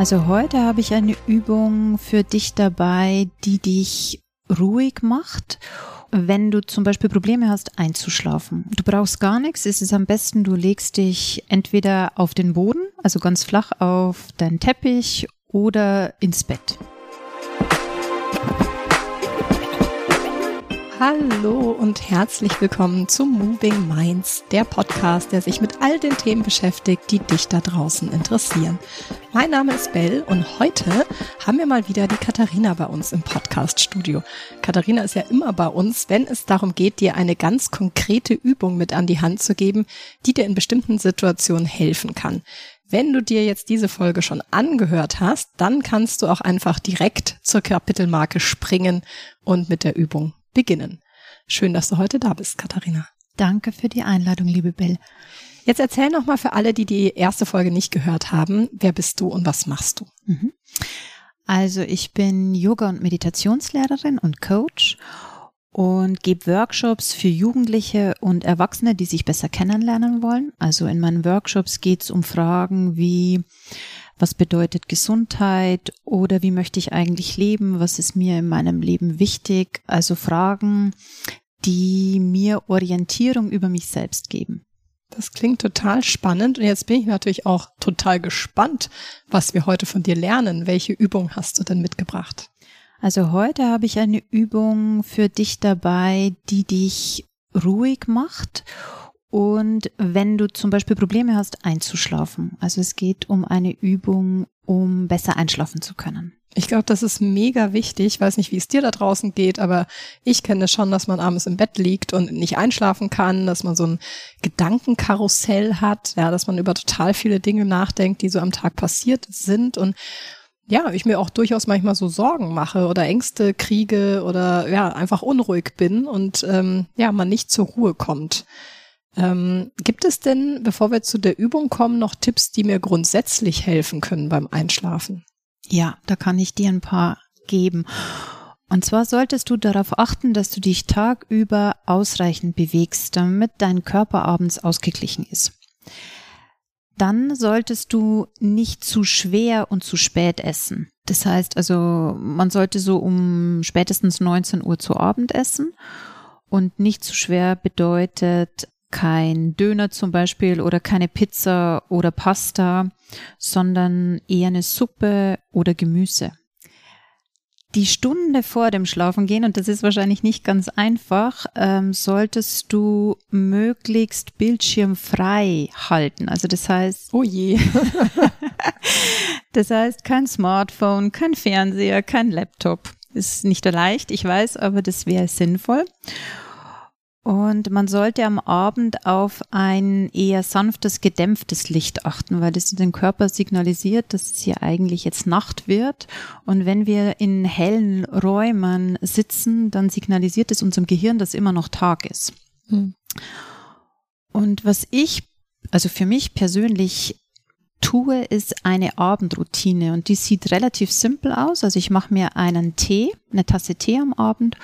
Also heute habe ich eine Übung für dich dabei, die dich ruhig macht, wenn du zum Beispiel Probleme hast, einzuschlafen. Du brauchst gar nichts. Es ist am besten, du legst dich entweder auf den Boden, also ganz flach auf deinen Teppich oder ins Bett. Hallo und herzlich willkommen zu Moving Minds, der Podcast, der sich mit all den Themen beschäftigt, die dich da draußen interessieren. Mein Name ist Bell und heute haben wir mal wieder die Katharina bei uns im Podcast-Studio. Katharina ist ja immer bei uns, wenn es darum geht, dir eine ganz konkrete Übung mit an die Hand zu geben, die dir in bestimmten Situationen helfen kann. Wenn du dir jetzt diese Folge schon angehört hast, dann kannst du auch einfach direkt zur Kapitelmarke springen und mit der Übung beginnen. Schön, dass du heute da bist, Katharina. Danke für die Einladung, liebe Bill. Jetzt erzähl noch mal für alle, die die erste Folge nicht gehört haben, wer bist du und was machst du? Mhm. Also ich bin Yoga- und Meditationslehrerin und Coach und gebe Workshops für Jugendliche und Erwachsene, die sich besser kennenlernen wollen. Also in meinen Workshops geht es um Fragen wie was bedeutet Gesundheit oder wie möchte ich eigentlich leben, was ist mir in meinem Leben wichtig. Also Fragen, die mir Orientierung über mich selbst geben. Das klingt total spannend und jetzt bin ich natürlich auch total gespannt, was wir heute von dir lernen. Welche Übung hast du denn mitgebracht? Also heute habe ich eine Übung für dich dabei, die dich ruhig macht und wenn du zum Beispiel Probleme hast, einzuschlafen. Also es geht um eine Übung, um besser einschlafen zu können. Ich glaube, das ist mega wichtig. Ich weiß nicht, wie es dir da draußen geht, aber ich kenne schon, dass man abends im Bett liegt und nicht einschlafen kann, dass man so ein Gedankenkarussell hat, ja, dass man über total viele Dinge nachdenkt, die so am Tag passiert sind und ja, ich mir auch durchaus manchmal so Sorgen mache oder Ängste kriege oder ja, einfach unruhig bin und ähm, ja, man nicht zur Ruhe kommt. Ähm, gibt es denn, bevor wir zu der Übung kommen, noch Tipps, die mir grundsätzlich helfen können beim Einschlafen? Ja, da kann ich dir ein paar geben. Und zwar solltest du darauf achten, dass du dich tagüber ausreichend bewegst, damit dein Körper abends ausgeglichen ist. Dann solltest du nicht zu schwer und zu spät essen. Das heißt also, man sollte so um spätestens 19 Uhr zu Abend essen. Und nicht zu schwer bedeutet kein Döner zum Beispiel oder keine Pizza oder Pasta, sondern eher eine Suppe oder Gemüse. Die Stunde vor dem Schlafengehen, und das ist wahrscheinlich nicht ganz einfach, ähm, solltest du möglichst bildschirmfrei halten. Also das heißt, oh je. das heißt kein Smartphone, kein Fernseher, kein Laptop. Ist nicht leicht, ich weiß, aber das wäre sinnvoll. Und man sollte am Abend auf ein eher sanftes, gedämpftes Licht achten, weil das den Körper signalisiert, dass es hier eigentlich jetzt Nacht wird. Und wenn wir in hellen Räumen sitzen, dann signalisiert es unserem Gehirn, dass immer noch Tag ist. Mhm. Und was ich, also für mich persönlich tue, ist eine Abendroutine und die sieht relativ simpel aus. Also ich mache mir einen Tee, eine Tasse Tee am Abend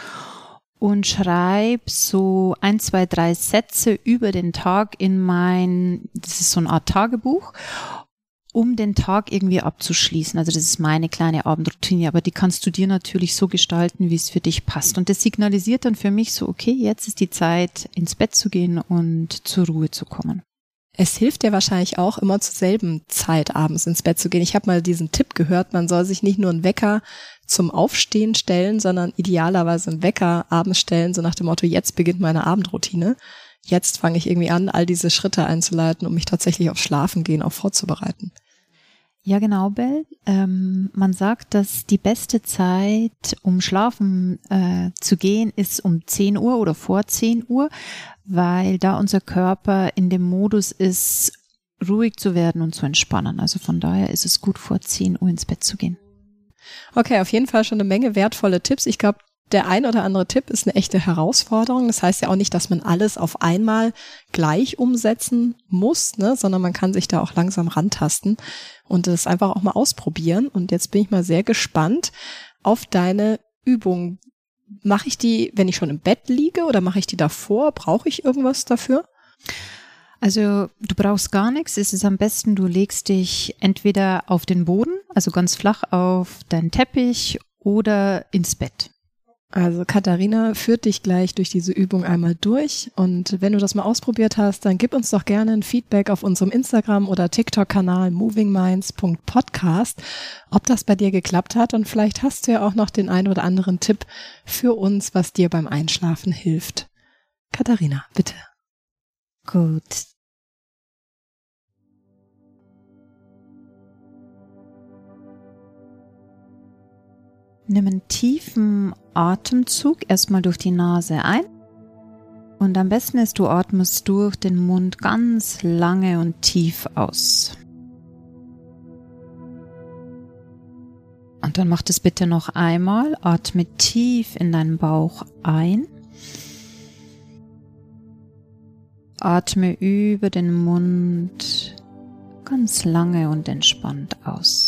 und schreibe so ein, zwei, drei Sätze über den Tag in mein, das ist so eine Art Tagebuch, um den Tag irgendwie abzuschließen. Also das ist meine kleine Abendroutine, aber die kannst du dir natürlich so gestalten, wie es für dich passt. Und das signalisiert dann für mich so, okay, jetzt ist die Zeit, ins Bett zu gehen und zur Ruhe zu kommen. Es hilft dir wahrscheinlich auch immer zur selben Zeit abends ins Bett zu gehen. Ich habe mal diesen Tipp gehört, man soll sich nicht nur einen Wecker zum Aufstehen stellen, sondern idealerweise einen Wecker abends stellen, so nach dem Motto, jetzt beginnt meine Abendroutine. Jetzt fange ich irgendwie an, all diese Schritte einzuleiten, um mich tatsächlich auf Schlafen gehen auch vorzubereiten. Ja, genau, Bell. Ähm, man sagt, dass die beste Zeit, um schlafen äh, zu gehen, ist um 10 Uhr oder vor 10 Uhr, weil da unser Körper in dem Modus ist, ruhig zu werden und zu entspannen. Also von daher ist es gut, vor 10 Uhr ins Bett zu gehen. Okay, auf jeden Fall schon eine Menge wertvolle Tipps. Ich glaube, der ein oder andere Tipp ist eine echte Herausforderung. Das heißt ja auch nicht, dass man alles auf einmal gleich umsetzen muss, ne, sondern man kann sich da auch langsam rantasten und das einfach auch mal ausprobieren. Und jetzt bin ich mal sehr gespannt auf deine Übung. Mache ich die, wenn ich schon im Bett liege oder mache ich die davor? Brauche ich irgendwas dafür? Also du brauchst gar nichts. Es ist am besten, du legst dich entweder auf den Boden, also ganz flach auf deinen Teppich oder ins Bett. Also Katharina führt dich gleich durch diese Übung einmal durch und wenn du das mal ausprobiert hast, dann gib uns doch gerne ein Feedback auf unserem Instagram oder TikTok-Kanal movingminds.podcast, ob das bei dir geklappt hat und vielleicht hast du ja auch noch den ein oder anderen Tipp für uns, was dir beim Einschlafen hilft. Katharina, bitte. Gut. Nimm einen tiefen Atemzug erstmal durch die Nase ein. Und am besten ist, du atmest durch den Mund ganz lange und tief aus. Und dann mach das bitte noch einmal. Atme tief in deinen Bauch ein. Atme über den Mund ganz lange und entspannt aus.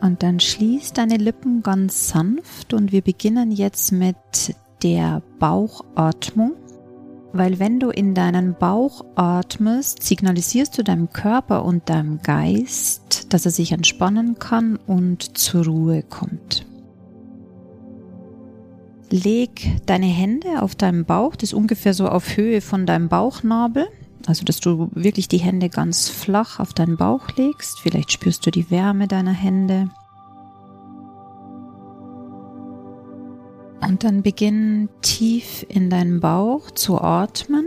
Und dann schließ deine Lippen ganz sanft und wir beginnen jetzt mit der Bauchatmung. Weil wenn du in deinen Bauch atmest, signalisierst du deinem Körper und deinem Geist, dass er sich entspannen kann und zur Ruhe kommt. Leg deine Hände auf deinem Bauch, das ist ungefähr so auf Höhe von deinem Bauchnabel. Also, dass du wirklich die Hände ganz flach auf deinen Bauch legst. Vielleicht spürst du die Wärme deiner Hände. Und dann beginn tief in deinen Bauch zu atmen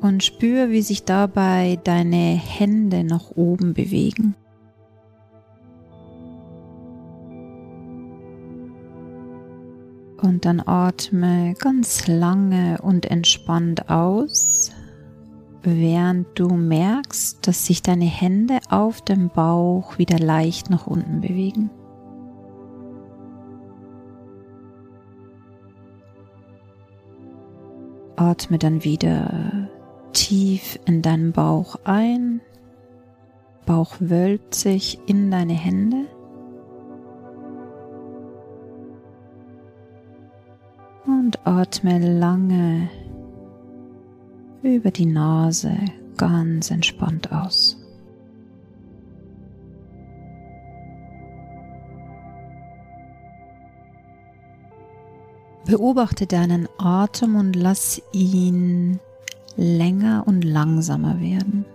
und spür, wie sich dabei deine Hände nach oben bewegen. Und dann atme ganz lange und entspannt aus, während du merkst, dass sich deine Hände auf dem Bauch wieder leicht nach unten bewegen. Atme dann wieder tief in deinen Bauch ein. Bauch wölbt sich in deine Hände. Und atme lange über die Nase ganz entspannt aus. Beobachte deinen Atem und lass ihn länger und langsamer werden.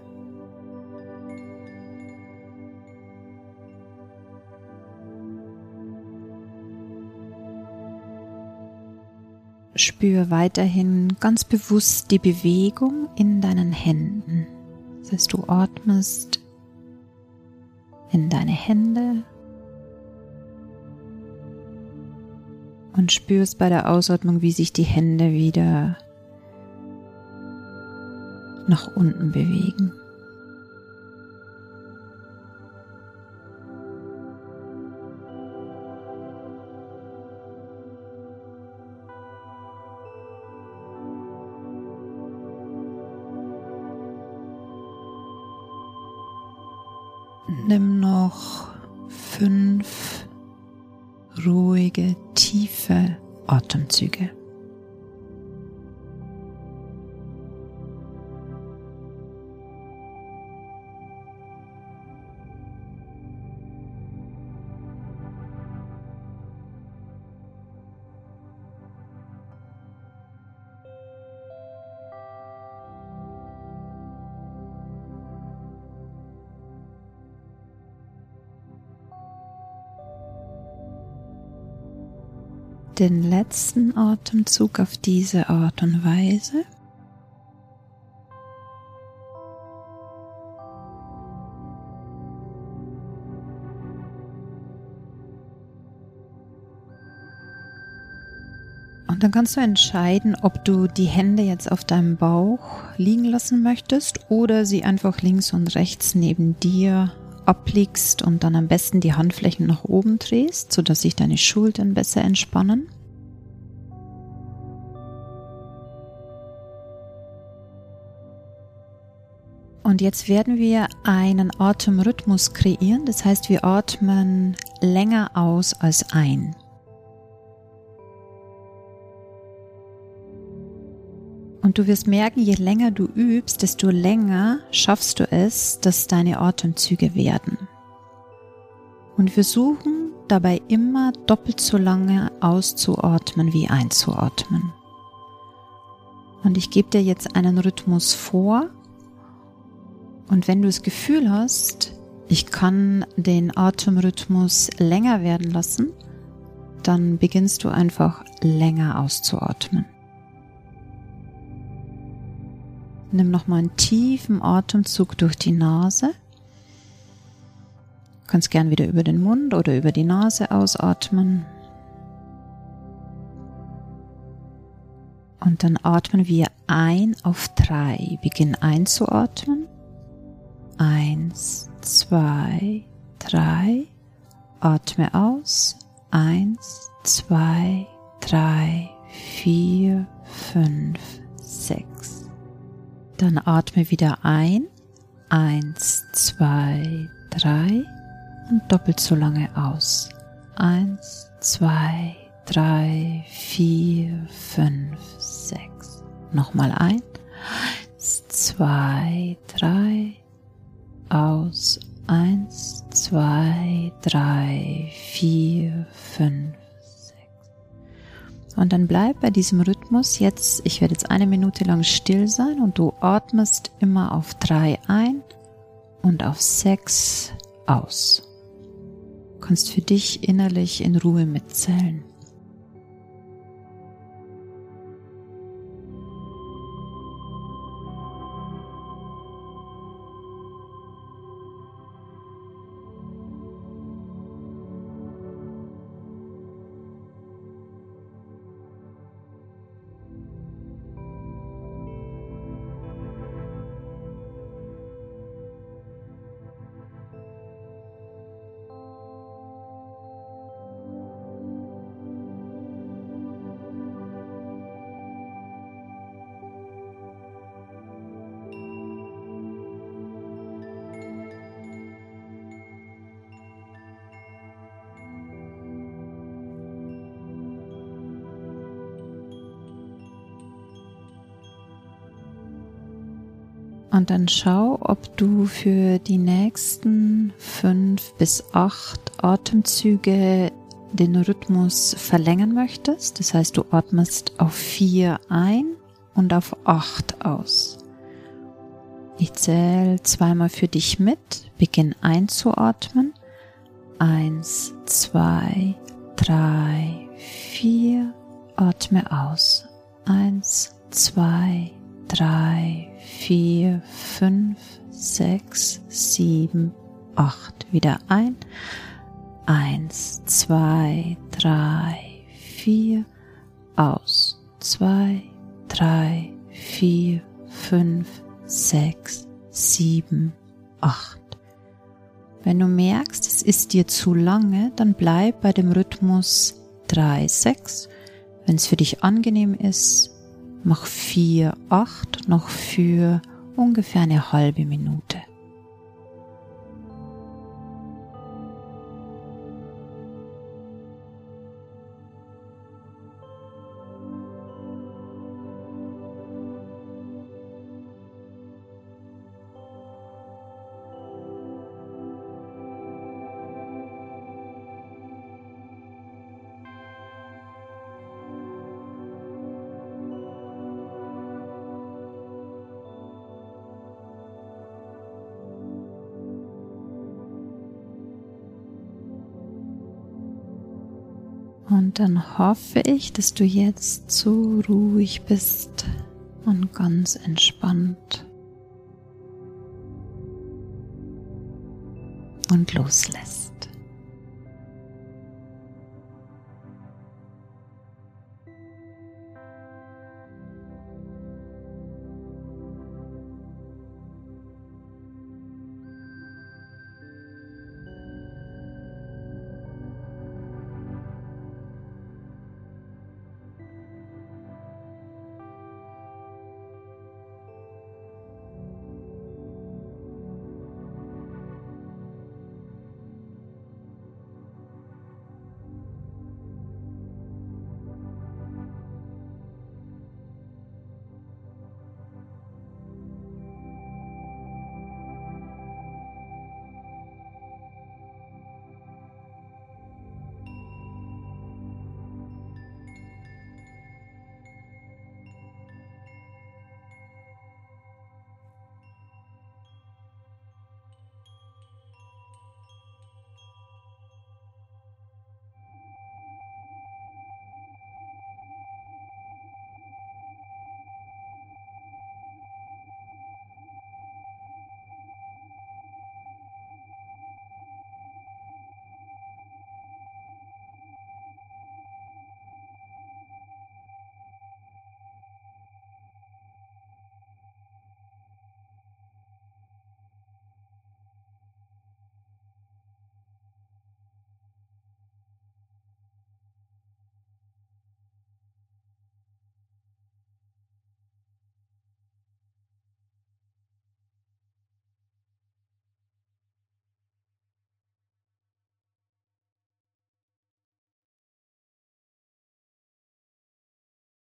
Spür weiterhin ganz bewusst die Bewegung in deinen Händen. Das heißt, du atmest in deine Hände und spürst bei der Ausatmung, wie sich die Hände wieder nach unten bewegen. Nimm noch fünf ruhige, tiefe Atemzüge. Den letzten Atemzug auf diese Art und Weise. Und dann kannst du entscheiden, ob du die Hände jetzt auf deinem Bauch liegen lassen möchtest oder sie einfach links und rechts neben dir ablegst und dann am besten die Handflächen nach oben drehst, sodass sich deine Schultern besser entspannen. Und jetzt werden wir einen Atemrhythmus kreieren, das heißt wir atmen länger aus als ein. Und du wirst merken, je länger du übst, desto länger schaffst du es, dass deine Atemzüge werden. Und versuchen dabei immer doppelt so lange auszuatmen wie einzuatmen. Und ich gebe dir jetzt einen Rhythmus vor. Und wenn du das Gefühl hast, ich kann den Atemrhythmus länger werden lassen, dann beginnst du einfach länger auszuatmen. Nimm nochmal einen tiefen Atemzug durch die Nase. Du kannst gern wieder über den Mund oder über die Nase ausatmen. Und dann atmen wir ein auf drei. Beginn einzuatmen. Eins, zwei, drei. Atme aus. Eins, zwei, drei, vier, fünf, sechs. Dann atme wieder ein. Eins, zwei, drei. Und doppelt so lange aus. Eins, zwei, drei, vier, fünf, sechs. Nochmal ein. Eins, zwei, drei. Aus. Eins, zwei, drei, vier, fünf, dann bleib bei diesem Rhythmus jetzt, ich werde jetzt eine Minute lang still sein und du atmest immer auf drei ein und auf sechs aus. Du kannst für dich innerlich in Ruhe mitzählen. Und dann schau, ob du für die nächsten fünf bis acht Atemzüge den Rhythmus verlängern möchtest. Das heißt, du atmest auf vier ein und auf acht aus. Ich zähle zweimal für dich mit. Beginn einzuatmen. Eins, zwei, drei, vier. Atme aus. Eins, zwei, drei, vier, fünf, sechs, sieben, acht. Wieder ein. Eins, zwei, drei, vier. Aus. Zwei, drei, vier, fünf, sechs, sieben, acht. Wenn du merkst, es ist dir zu lange, dann bleib bei dem Rhythmus 3, 6. Wenn es für dich angenehm ist, Mach 4, 8 noch für ungefähr eine halbe Minute. Und dann hoffe ich, dass du jetzt so ruhig bist und ganz entspannt und loslässt.